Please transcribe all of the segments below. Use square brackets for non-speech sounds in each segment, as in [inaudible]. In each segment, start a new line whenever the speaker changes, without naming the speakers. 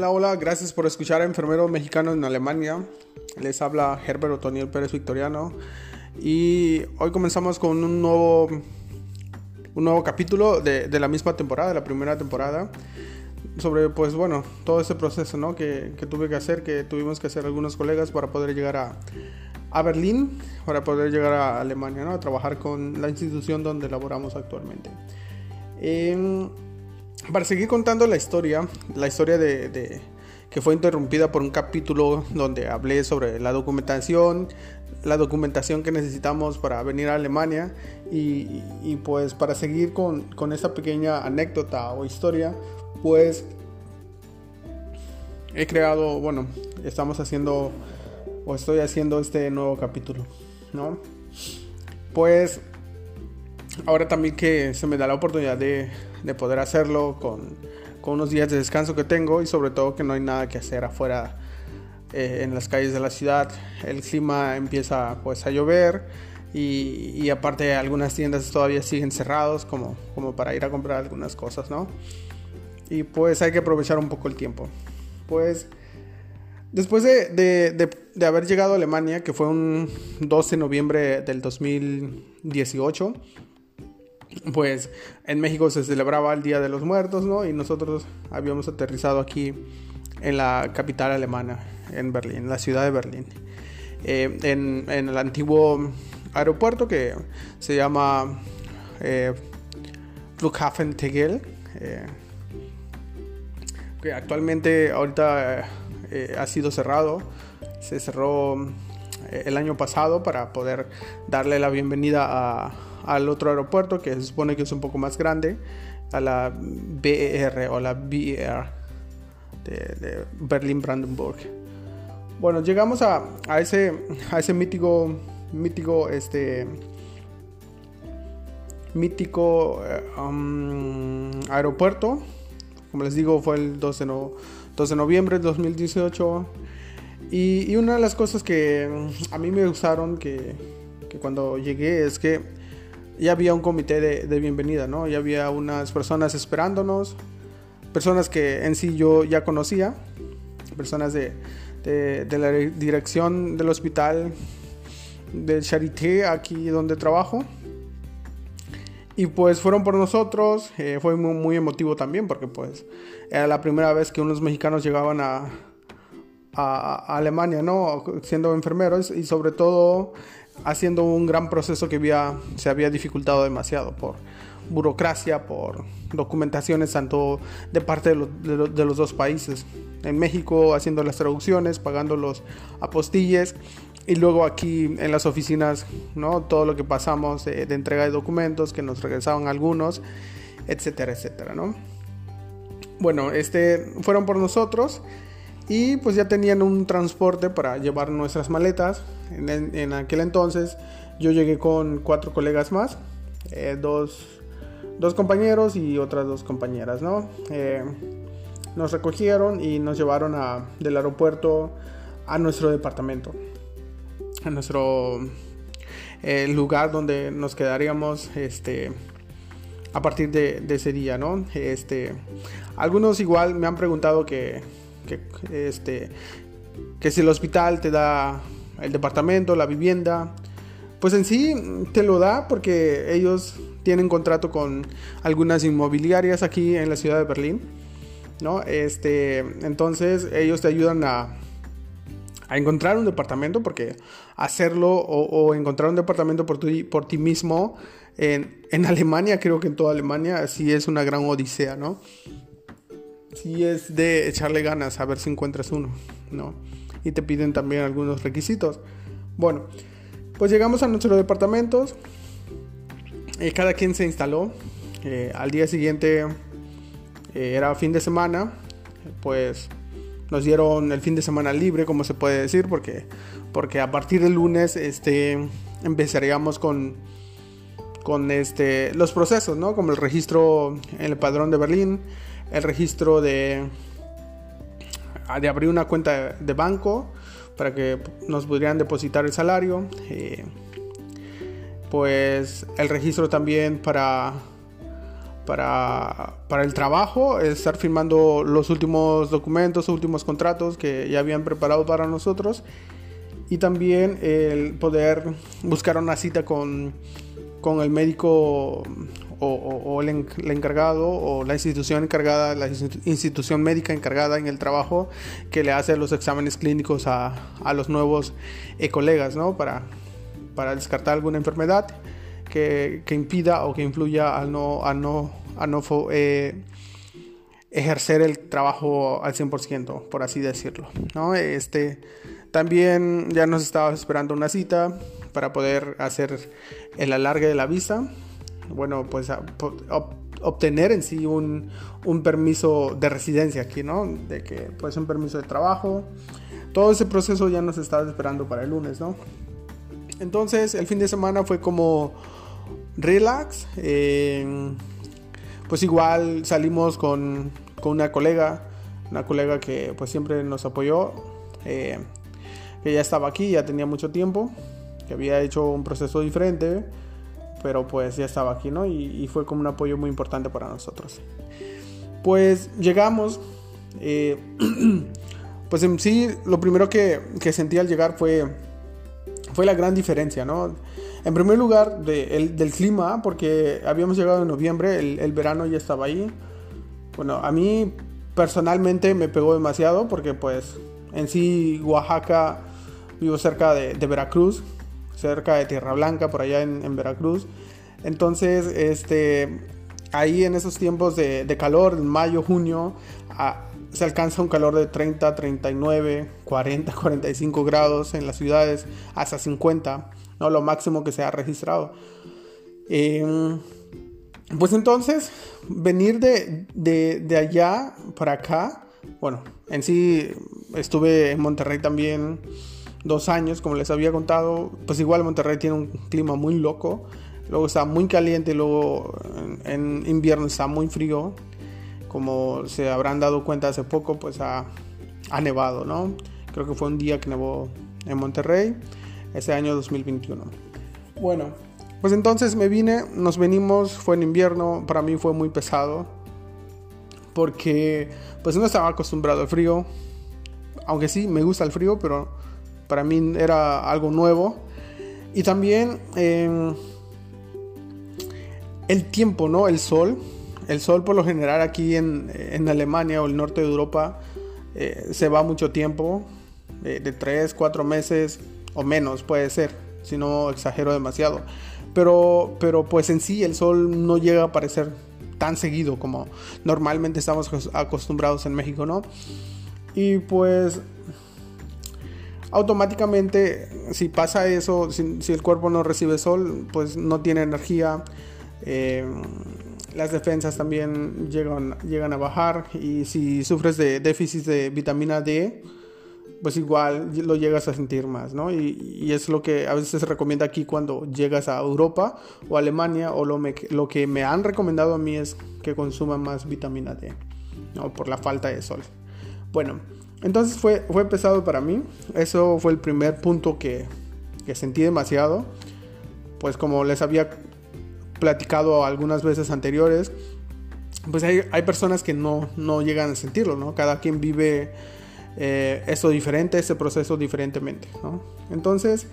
Hola, hola, gracias por escuchar a Enfermero Mexicano en Alemania. Les habla Herbert Otoniel Pérez Victoriano. Y hoy comenzamos con un nuevo, un nuevo capítulo de, de la misma temporada, de la primera temporada. Sobre, pues bueno, todo ese proceso ¿no? que, que, tuve que hacer, que tuvimos que hacer algunos colegas para poder llegar a, a Berlín, para poder llegar a Alemania, ¿no? a trabajar con la institución donde laboramos actualmente. Eh, para seguir contando la historia, la historia de, que fue interrumpida por un capítulo donde hablé sobre la documentación, la documentación que necesitamos para venir a Alemania y, y pues para seguir con, con esta pequeña anécdota o historia, pues he creado, bueno, estamos haciendo o estoy haciendo este nuevo capítulo, ¿no? Pues ahora también que se me da la oportunidad de, de poder hacerlo con, con, unos días de descanso que tengo y sobre todo que no hay nada que hacer afuera eh, en las calles de la ciudad. El clima empieza pues a llover y, y, aparte algunas tiendas todavía siguen cerrados como, como para ir a comprar algunas cosas, ¿no? Y pues hay que aprovechar un poco el tiempo. Pues después de, de, de, de haber llegado a Alemania, que fue un 12 de noviembre del 2018, pues en México se celebraba el Día de los Muertos, ¿no? Y nosotros habíamos aterrizado aquí en la capital alemana, en Berlín, la ciudad de Berlín. Eh, en, el antiguo aeropuerto que se llama eh, Flughafen Tegel, eh, que actualmente ahorita eh, ha sido cerrado. Se cerró el año pasado para poder darle la bienvenida a al otro aeropuerto que se supone que es un poco más grande, a la BER o la BER de, de Berlín-Brandenburg. Bueno, llegamos a, a, ese, a ese mítico, mítico, este, mítico um, aeropuerto. Como les digo, fue el 12 de, no, 12 de noviembre de 2018. Y, y, una de las cosas que a mí me gustaron que, que cuando llegué es que ya había un comité de, bienvenida, ¿no? Ya había unas personas esperándonos, personas que en sí yo ya conocía, personas de, de, la dirección del hospital del Charité, aquí donde trabajo. Y pues fueron por nosotros, eh, fue muy, muy, emotivo también porque pues era la primera vez que unos mexicanos llegaban a, a, a Alemania, ¿no? Siendo enfermeros y sobre todo haciendo un gran proceso que había, se había dificultado demasiado por burocracia, por documentaciones tanto de parte de, lo, de, lo, de, los dos países. En México haciendo las traducciones, pagando los apostilles y luego aquí en las oficinas, ¿no? Todo lo que pasamos de, de entrega de documentos que nos regresaban algunos, etcétera, etcétera, ¿no? Bueno, este fueron por nosotros y pues ya tenían un transporte para llevar nuestras maletas. En, aquel entonces yo llegué con cuatro colegas más, eh, dos, dos, compañeros y otras dos compañeras, ¿no? Eh, nos recogieron y nos llevaron a, del aeropuerto a nuestro departamento, a nuestro eh, lugar donde nos quedaríamos este, a partir de, de ese día, ¿no? Este, algunos igual me han preguntado que que, este, que si el hospital te da el departamento, la vivienda, pues en sí te lo da porque ellos tienen contrato con algunas inmobiliarias aquí en la ciudad de Berlín, ¿no? Este, entonces ellos te ayudan a, a encontrar un departamento porque hacerlo o, o encontrar un departamento por, tu, por ti mismo en, en, Alemania, creo que en toda Alemania, sí es una gran odisea, ¿no? Si es de echarle ganas a ver si encuentras uno, ¿no? Y te piden también algunos requisitos. Bueno, pues llegamos a nuestros departamentos. Eh, cada quien se instaló. Eh, al día siguiente eh, era fin de semana. Pues nos dieron el fin de semana libre, como se puede decir, porque, porque a partir del lunes este, empezaríamos con, con este, los procesos, ¿no? Como el registro en el padrón de Berlín el registro de, de abrir una cuenta de banco para que nos pudieran depositar el salario. Eh, pues el registro también para, para, para el trabajo, estar firmando los últimos documentos, últimos contratos que ya habían preparado para nosotros y también el poder buscar una cita con, con el médico o, el, encargado o la institución encargada, la institución médica encargada en el trabajo que le hace los exámenes clínicos a, a los nuevos eh, colegas, ¿no? Para, para descartar alguna enfermedad que, que, impida o que influya a no, a no, a no eh, ejercer el trabajo al 100%, por así decirlo, ¿no? Este, también ya nos estaba esperando una cita para poder hacer el alargue de la visa bueno, pues obtener en sí un, permiso de residencia aquí, ¿no? De que pues un permiso de trabajo. Todo ese proceso ya nos está esperando para el lunes, ¿no? Entonces el fin de semana fue como relax. Eh, pues igual salimos con, una colega, una colega que pues siempre nos apoyó, eh, que ya estaba aquí, ya tenía mucho tiempo, que había hecho un proceso diferente pero pues ya estaba aquí, ¿no? Y, fue como un apoyo muy importante para nosotros. Pues llegamos, eh, [clears throat] pues en sí lo primero que, que, sentí al llegar fue, fue la gran diferencia, ¿no? En primer lugar del clima, porque habíamos llegado en noviembre, el, el, verano ya estaba ahí. Bueno, a mí personalmente me pegó demasiado porque pues en sí Oaxaca vivo cerca de, de Veracruz cerca de Tierra Blanca, por allá en, Veracruz. Entonces, este, ahí en esos tiempos de, calor, en mayo, junio, se alcanza un calor de 30, 39, 40, 45 grados en las ciudades, hasta 50, ¿no? lo máximo que se ha registrado. Em, pues entonces, venir de, de, allá para acá, bueno, en sí estuve en Monterrey también dos años, como les había contado, pues igual Monterrey tiene un clima muy loco. Luego está muy caliente, luego en, invierno está muy frío. Como se habrán dado cuenta hace poco, pues ha, ha, nevado, ¿no? Creo que fue un día que nevó en Monterrey, ese año 2021. Bueno, pues entonces me vine, nos venimos, fue en invierno, para mí fue muy pesado, porque pues no estaba acostumbrado al frío, aunque sí, me gusta el frío, pero para mí era algo nuevo. Y también em, el tiempo, ¿no? El sol. El sol por lo general aquí en, Alemania o el norte de Europa eh, se va mucho tiempo, de 3, 4 meses o menos puede ser, si no exagero demasiado. Pero, pero pues en sí el sol no llega a aparecer tan seguido como normalmente estamos acostumbrados en México, ¿no? Y pues automáticamente si pasa eso, si, el cuerpo no recibe sol, pues no tiene energía. Eh, las defensas también llegan, llegan a bajar y si sufres de déficit de vitamina D, pues igual lo llegas a sentir más, ¿no? Y, es lo que a veces se recomienda aquí cuando llegas a Europa o Alemania o lo, lo que me han recomendado a mí es que consuma más vitamina D, ¿no? Por la falta de sol. Bueno, entonces fue, fue pesado para mí. Eso fue el primer punto que, que sentí demasiado. Pues como les había platicado algunas veces anteriores, pues hay, hay personas que no, no, llegan a sentirlo, ¿no? Cada quien vive eh, eso diferente, ese proceso diferentemente, ¿no? Entonces,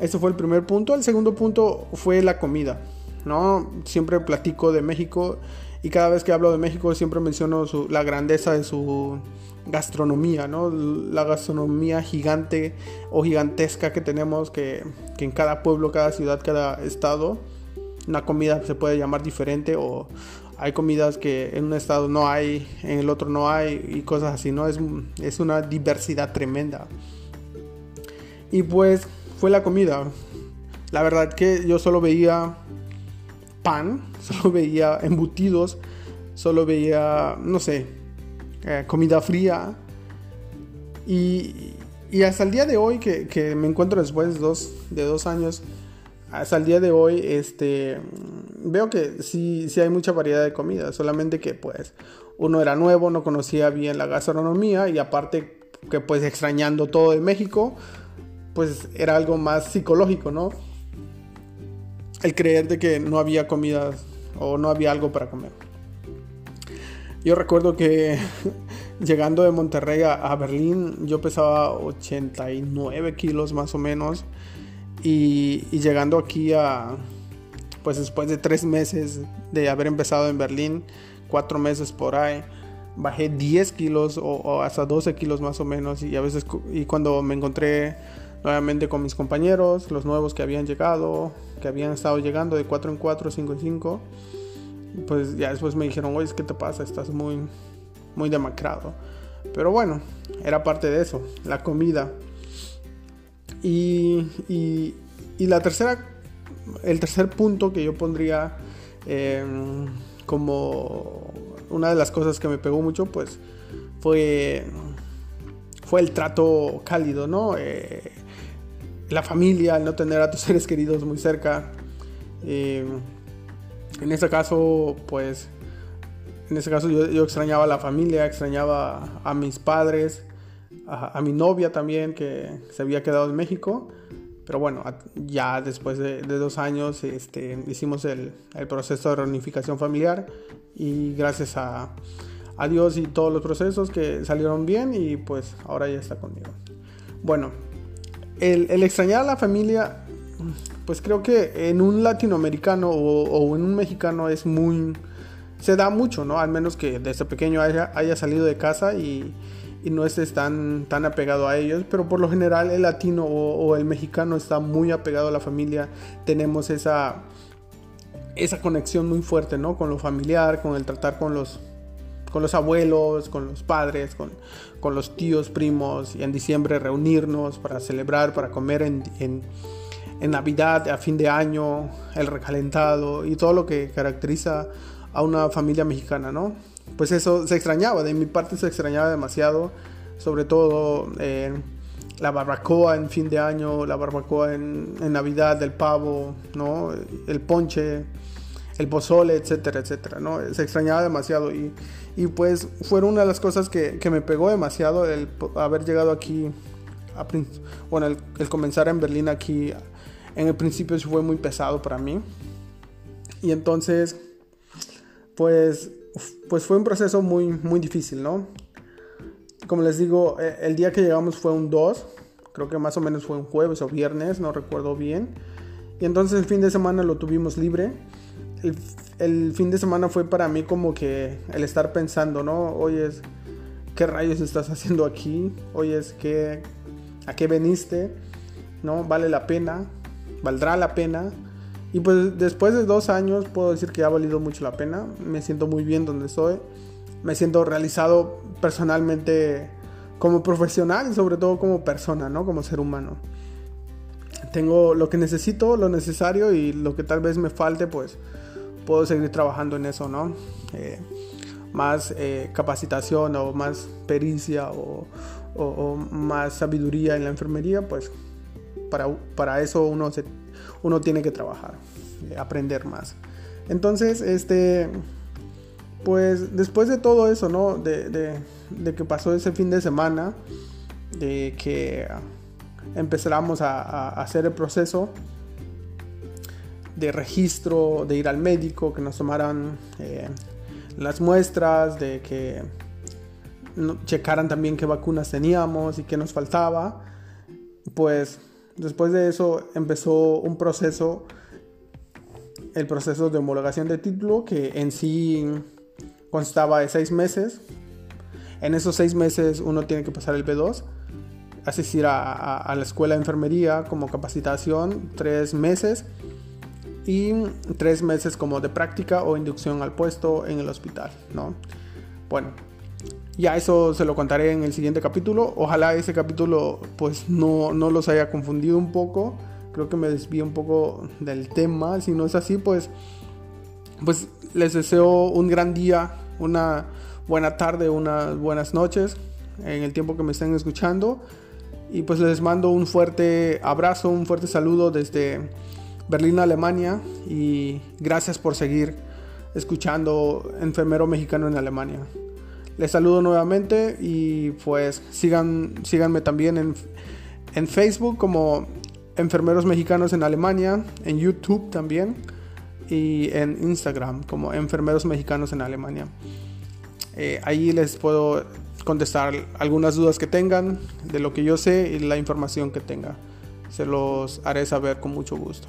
ese fue el primer punto. El segundo punto fue la comida, ¿no? Siempre platico de México y cada vez que hablo de México siempre menciono la grandeza de su gastronomía, ¿no? La gastronomía gigante o gigantesca que tenemos, que, en cada pueblo, cada ciudad, cada estado, una comida se puede llamar diferente o hay comidas que en un estado no hay, en el otro no hay y cosas así, ¿no? Es, es una diversidad tremenda. Y pues fue la comida. La verdad que yo solo veía pan, solo veía embutidos, solo veía, no sé, eh, comida fría. Y, y, hasta el día de hoy, que, que me encuentro después de dos, de dos, años, hasta el día de hoy, este, veo que sí, sí hay mucha variedad de comida, solamente que pues uno era nuevo, no conocía bien la gastronomía y aparte que pues extrañando todo de México, pues era algo más psicológico, ¿no? El creer de que no había comidas o no había algo para comer. Yo recuerdo que [laughs] llegando de Monterrey a, Berlín yo pesaba 89 kilos más o menos y, llegando aquí a, pues después de tres meses de haber empezado en Berlín, cuatro meses por ahí, bajé 10 kilos o, hasta 12 kilos más o menos y a veces y cuando me encontré nuevamente con mis compañeros, los nuevos que habían llegado, que habían estado llegando de 4 en 4, 5 en 5, pues ya después me dijeron, oye, ¿qué te pasa? Estás muy, muy demacrado. Pero bueno, era parte de eso, la comida. Y, y, y la tercera, el tercer punto que yo pondría em, como una de las cosas que me pegó mucho, pues fue, fue el trato cálido, ¿no? Eh, la familia, el no tener a tus [laughs] seres queridos muy cerca. Eh, en este caso, pues, en este caso yo, extrañaba a la familia, extrañaba a mis padres, a, mi novia también que se había quedado en México. Pero bueno, ya después de, dos años este, hicimos el, el, proceso de reunificación familiar y gracias a, a, Dios y todos los procesos que salieron bien y pues ahora ya está conmigo. Bueno, el, extrañar a la familia, pues creo que en un latinoamericano o, o, en un mexicano es muy... se da mucho, ¿no? Al menos que desde pequeño haya, haya salido de casa y y no estés tan, tan apegado a ellos, pero por lo general el latino o, el mexicano está muy apegado a la familia, tenemos esa, esa conexión muy fuerte, ¿no? Con lo familiar, con el tratar con los, con los abuelos, con los padres, con, con los tíos, primos, y en diciembre reunirnos para celebrar, para comer en, en, en Navidad, a fin de año, el recalentado y todo lo que caracteriza a una familia mexicana, ¿no? pues eso se extrañaba, de mi parte se extrañaba demasiado, sobre todo eh, la barbacoa en fin de año, la barbacoa en, Navidad, el pavo, ¿no? el ponche, el pozole, etcétera, etcétera, ¿no? Se extrañaba demasiado y, y pues fueron una de las cosas que, que, me pegó demasiado el haber llegado aquí, bueno, el, comenzar en Berlín aquí, en el principio fue muy pesado para mí. Y entonces, pues pues fue un proceso muy, muy difícil, ¿no? Como les digo, eh, el día que llegamos fue un 2, creo que más o menos fue un jueves o viernes, no recuerdo bien. Y entonces el fin de semana lo tuvimos libre. El, fin de semana fue para mí como que el estar pensando, ¿no? Oyes, ¿qué rayos estás haciendo aquí? Oyes, ¿qué, ¿a qué veniste? ¿No? ¿Vale la pena? ¿Valdrá la pena? Y pues después de dos años puedo decir que ha valido mucho la pena. Me siento muy bien donde estoy. Me siento realizado personalmente como profesional y sobre todo como persona, ¿no? Como ser humano. Tengo lo que necesito, lo necesario y lo que tal vez me falte, pues puedo seguir trabajando en eso, ¿no? Eh, más eh, capacitación o más pericia o, o, más sabiduría en la enfermería, pues para, para eso uno se uno tiene que trabajar, eh, aprender más. Entonces, este, pues después de todo eso, ¿no? De, que pasó ese fin de semana, de que empezáramos a, hacer el proceso de registro, de ir al médico, que nos tomaran eh, las muestras, de que checaran también qué vacunas teníamos y qué nos faltaba, pues Después de eso empezó un proceso, el proceso de homologación de título, que en sí constaba de seis meses. En esos seis meses uno tiene que pasar el B2, asistir a, la escuela de enfermería como capacitación, tres meses, y tres meses como de práctica o inducción al puesto en el hospital, ¿no? Bueno, ya eso se lo contaré en el siguiente capítulo. Ojalá ese capítulo pues no, no los haya confundido un poco. Creo que me desvío un poco del tema. Si no es así, pues, pues les deseo un gran día, una buena tarde, unas buenas noches en el tiempo que me estén escuchando. Y pues les mando un fuerte abrazo, un fuerte saludo desde Berlín, Alemania. Y gracias por seguir escuchando Enfermero Mexicano en Alemania. Les saludo nuevamente y pues sigan, síganme también en, en Facebook como Enfermeros Mexicanos en Alemania, en YouTube también. y en Instagram como Enfermeros Mexicanos en Alemania. Eh, ahí les puedo contestar algunas dudas que tengan de lo que yo sé y la información que tenga. Se los haré saber con mucho gusto.